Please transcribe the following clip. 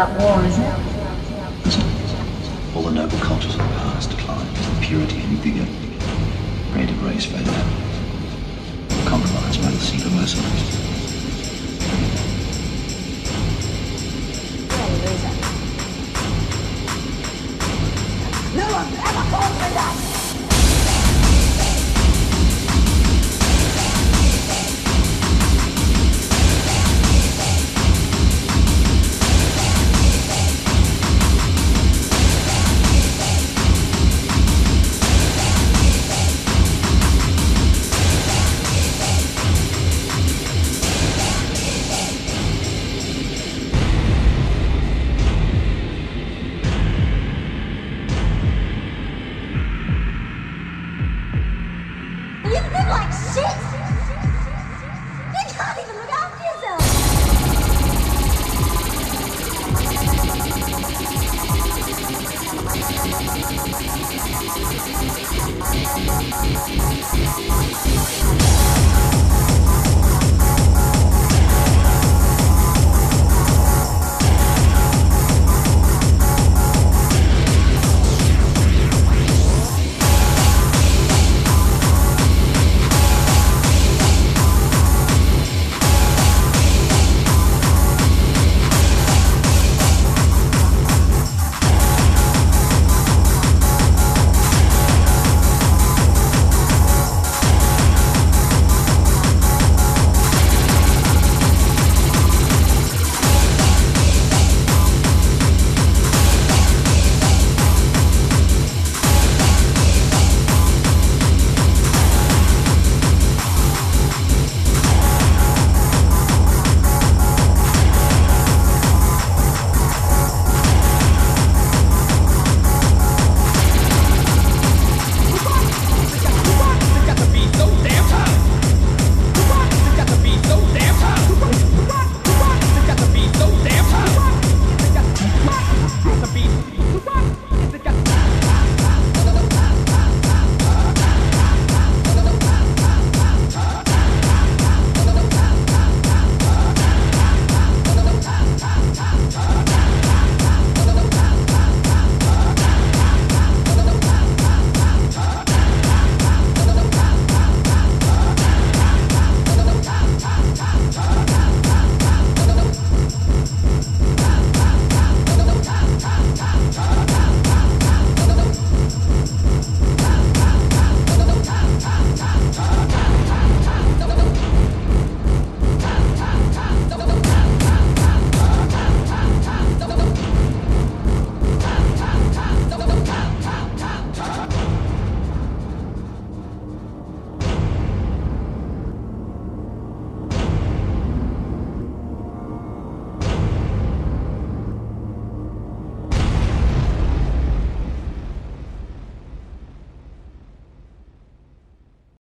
about war, is it? All the noble cultures of the past declined. Purity and vigor. Creative race faded out. By the single mercenaries.